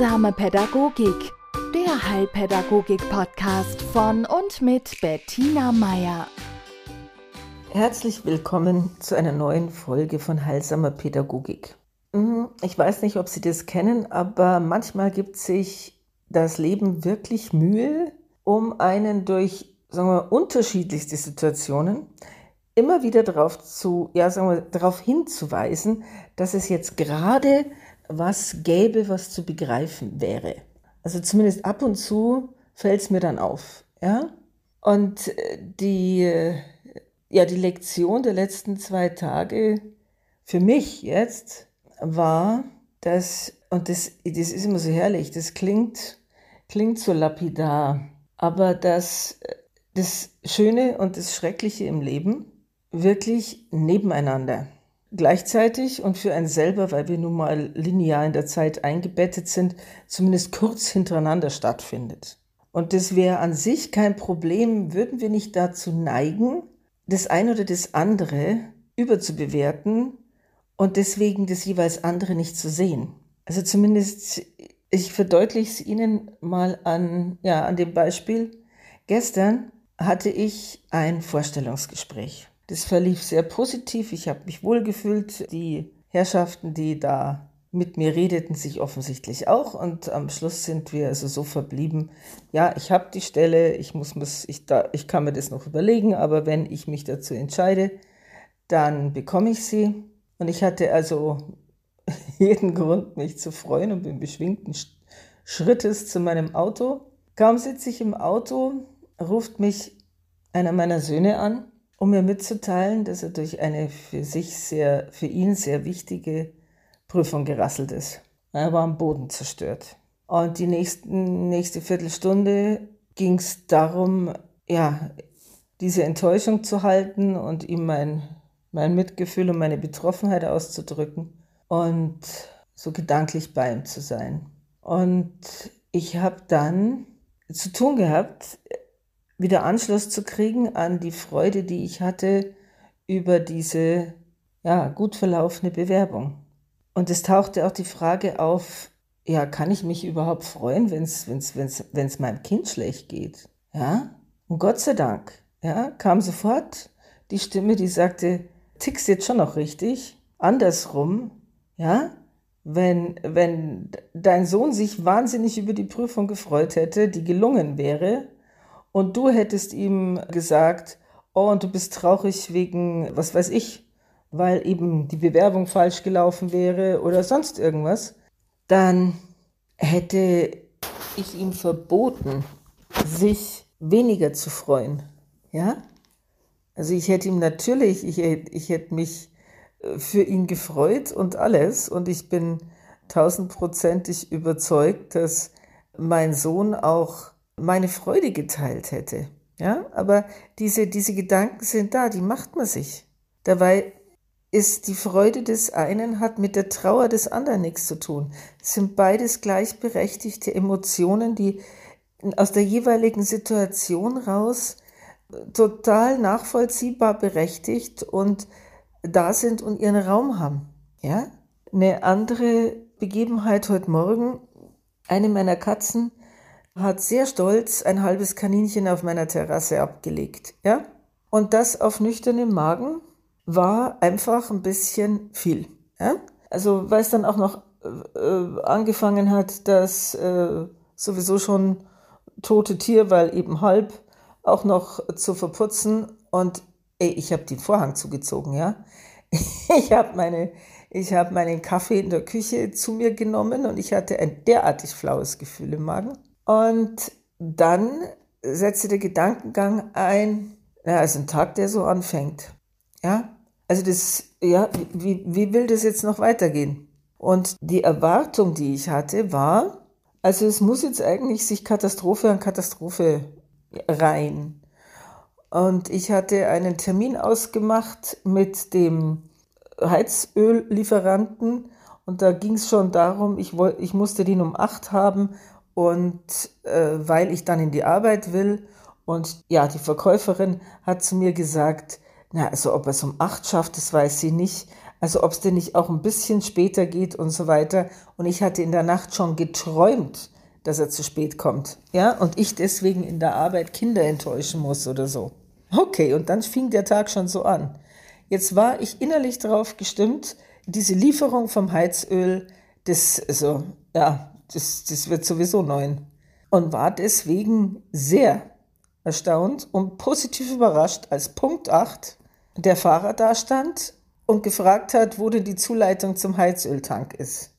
Heilsame Pädagogik, der Heilpädagogik-Podcast von und mit Bettina Meier. Herzlich willkommen zu einer neuen Folge von Heilsamer Pädagogik. Mhm, ich weiß nicht, ob Sie das kennen, aber manchmal gibt sich das Leben wirklich Mühe, um einen durch sagen wir, unterschiedlichste Situationen immer wieder darauf zu, ja, sagen wir, darauf hinzuweisen, dass es jetzt gerade was gäbe, was zu begreifen wäre. Also zumindest ab und zu fällt es mir dann auf. Ja? Und äh, die, äh, ja, die Lektion der letzten zwei Tage für mich jetzt war, dass, und das, das ist immer so herrlich, das klingt, klingt so lapidar, aber dass äh, das Schöne und das Schreckliche im Leben wirklich nebeneinander gleichzeitig und für einen selber, weil wir nun mal linear in der Zeit eingebettet sind, zumindest kurz hintereinander stattfindet. Und das wäre an sich kein Problem, würden wir nicht dazu neigen, das eine oder das andere überzubewerten und deswegen das jeweils andere nicht zu sehen. Also zumindest, ich verdeutliche es Ihnen mal an, ja, an dem Beispiel. Gestern hatte ich ein Vorstellungsgespräch. Das verlief sehr positiv. Ich habe mich wohlgefühlt. Die Herrschaften, die da mit mir redeten, sich offensichtlich auch. Und am Schluss sind wir also so verblieben, ja, ich habe die Stelle, ich, muss, muss, ich, da, ich kann mir das noch überlegen, aber wenn ich mich dazu entscheide, dann bekomme ich sie. Und ich hatte also jeden Grund, mich zu freuen und bin beschwingten Schrittes zu meinem Auto. Kaum sitze ich im Auto, ruft mich einer meiner Söhne an um mir mitzuteilen, dass er durch eine für sich sehr, für ihn sehr wichtige Prüfung gerasselt ist. Er war am Boden zerstört. Und die nächsten, nächste Viertelstunde ging es darum, ja, diese Enttäuschung zu halten und ihm mein, mein Mitgefühl und meine Betroffenheit auszudrücken und so gedanklich bei ihm zu sein. Und ich habe dann zu tun gehabt, wieder Anschluss zu kriegen an die Freude, die ich hatte über diese ja, gut verlaufene Bewerbung. Und es tauchte auch die Frage auf, ja, kann ich mich überhaupt freuen, wenn es wenn's, wenn's, wenn's meinem Kind schlecht geht? Ja? Und Gott sei Dank, ja, kam sofort die Stimme, die sagte, tickst jetzt schon noch richtig, andersrum, ja, wenn, wenn dein Sohn sich wahnsinnig über die Prüfung gefreut hätte, die gelungen wäre, und du hättest ihm gesagt, oh, und du bist traurig wegen, was weiß ich, weil eben die Bewerbung falsch gelaufen wäre oder sonst irgendwas, dann hätte ich ihm verboten, sich weniger zu freuen. Ja? Also ich hätte ihm natürlich, ich, ich hätte mich äh, für ihn gefreut und alles. Und ich bin tausendprozentig überzeugt, dass mein Sohn auch meine Freude geteilt hätte. Ja, aber diese, diese Gedanken sind da, die macht man sich. Dabei ist die Freude des einen hat mit der Trauer des anderen nichts zu tun. Es sind beides gleichberechtigte Emotionen, die aus der jeweiligen Situation raus total nachvollziehbar berechtigt und da sind und ihren Raum haben. Ja? Eine andere Begebenheit heute Morgen, eine meiner Katzen hat sehr stolz ein halbes Kaninchen auf meiner Terrasse abgelegt. Ja? Und das auf nüchternem Magen war einfach ein bisschen viel. Ja? Also weil es dann auch noch äh, angefangen hat, das äh, sowieso schon tote Tier, weil eben halb, auch noch zu verputzen. Und ey, ich habe den Vorhang zugezogen, ja. Ich habe meine, ich habe meinen Kaffee in der Küche zu mir genommen und ich hatte ein derartig flaues Gefühl im Magen. Und dann setzte der Gedankengang ein, ja, also ein Tag, der so anfängt. Ja, also das, ja, wie, wie will das jetzt noch weitergehen? Und die Erwartung, die ich hatte, war, also es muss jetzt eigentlich sich Katastrophe an Katastrophe rein. Und ich hatte einen Termin ausgemacht mit dem Heizöllieferanten und da ging es schon darum, ich, ich musste den um acht haben und äh, weil ich dann in die Arbeit will. Und ja, die Verkäuferin hat zu mir gesagt, na, also ob er es um acht schafft, das weiß sie nicht, Also ob es denn nicht auch ein bisschen später geht und so weiter. Und ich hatte in der Nacht schon geträumt, dass er zu spät kommt. Ja, und ich deswegen in der Arbeit Kinder enttäuschen muss oder so. Okay, und dann fing der Tag schon so an. Jetzt war ich innerlich darauf gestimmt, diese Lieferung vom Heizöl, das, also, ja, das, das wird sowieso neun. Und war deswegen sehr erstaunt und positiv überrascht, als Punkt 8 der Fahrer da stand und gefragt hat, wo denn die Zuleitung zum Heizöltank ist.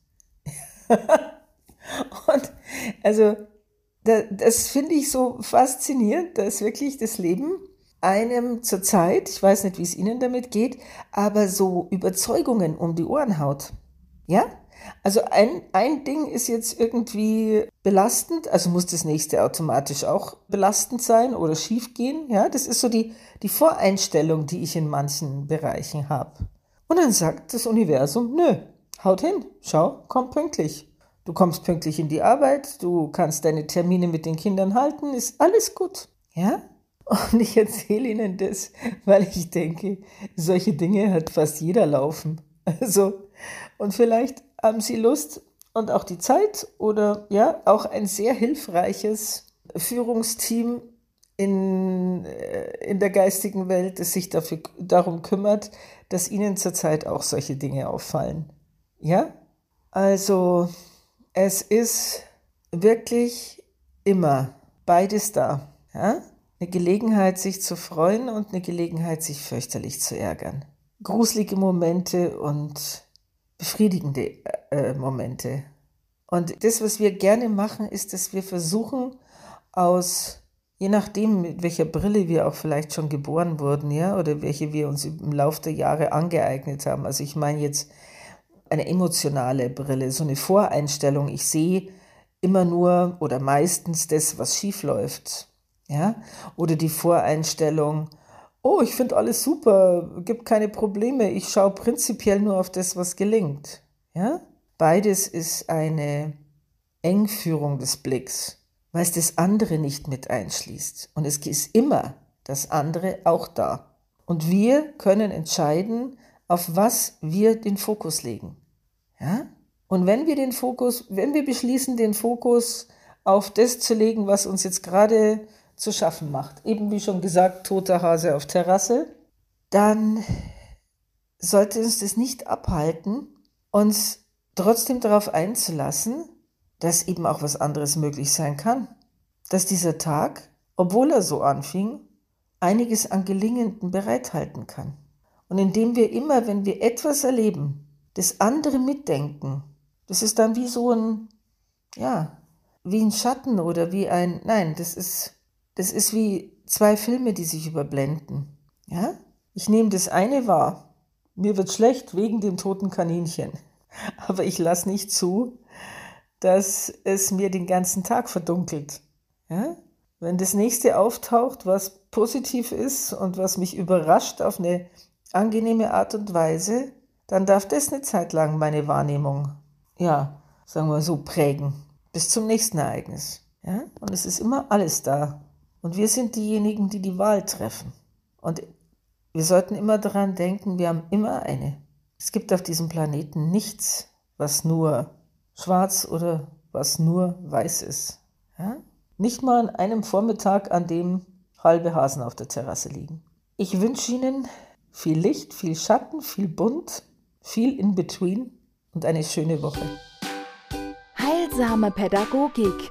und also, das, das finde ich so faszinierend, dass wirklich das Leben einem zurzeit, ich weiß nicht, wie es Ihnen damit geht, aber so Überzeugungen um die Ohren haut. Ja? Also ein, ein Ding ist jetzt irgendwie belastend, also muss das nächste automatisch auch belastend sein oder schief gehen. Ja, das ist so die, die Voreinstellung, die ich in manchen Bereichen habe. Und dann sagt das Universum, nö, haut hin, schau, komm pünktlich. Du kommst pünktlich in die Arbeit, du kannst deine Termine mit den Kindern halten, ist alles gut. Ja? Und ich erzähle Ihnen das, weil ich denke, solche Dinge hat fast jeder laufen. Also, und vielleicht haben Sie Lust und auch die Zeit oder ja, auch ein sehr hilfreiches Führungsteam in, äh, in der geistigen Welt, das sich dafür, darum kümmert, dass Ihnen zurzeit auch solche Dinge auffallen. Ja? Also, es ist wirklich immer beides da. Ja? Eine Gelegenheit, sich zu freuen und eine Gelegenheit, sich fürchterlich zu ärgern. Gruselige Momente und befriedigende äh, Momente. Und das, was wir gerne machen, ist, dass wir versuchen, aus, je nachdem, mit welcher Brille wir auch vielleicht schon geboren wurden, ja, oder welche wir uns im Laufe der Jahre angeeignet haben. Also ich meine jetzt eine emotionale Brille, so eine Voreinstellung. Ich sehe immer nur oder meistens das, was schief läuft. Ja? Oder die Voreinstellung, oh, ich finde alles super, gibt keine Probleme, ich schaue prinzipiell nur auf das, was gelingt. Ja? Beides ist eine Engführung des Blicks, weil es das andere nicht mit einschließt. Und es ist immer das andere auch da. Und wir können entscheiden, auf was wir den Fokus legen. Ja? Und wenn wir den Fokus, wenn wir beschließen, den Fokus auf das zu legen, was uns jetzt gerade zu schaffen macht, eben wie schon gesagt, toter Hase auf Terrasse, dann sollte uns das nicht abhalten, uns trotzdem darauf einzulassen, dass eben auch was anderes möglich sein kann. Dass dieser Tag, obwohl er so anfing, einiges an Gelingenden bereithalten kann. Und indem wir immer, wenn wir etwas erleben, das andere mitdenken, das ist dann wie so ein, ja, wie ein Schatten oder wie ein, nein, das ist das ist wie zwei Filme, die sich überblenden. Ja? Ich nehme das eine wahr. Mir wird schlecht wegen dem toten Kaninchen. Aber ich lasse nicht zu, dass es mir den ganzen Tag verdunkelt. Ja? Wenn das nächste auftaucht, was positiv ist und was mich überrascht auf eine angenehme Art und Weise, dann darf das eine Zeit lang meine Wahrnehmung, ja, sagen wir so, prägen. Bis zum nächsten Ereignis. Ja? Und es ist immer alles da. Und wir sind diejenigen, die die Wahl treffen. Und wir sollten immer daran denken, wir haben immer eine. Es gibt auf diesem Planeten nichts, was nur schwarz oder was nur weiß ist. Ja? Nicht mal an einem Vormittag, an dem halbe Hasen auf der Terrasse liegen. Ich wünsche Ihnen viel Licht, viel Schatten, viel Bunt, viel in between und eine schöne Woche. Heilsame Pädagogik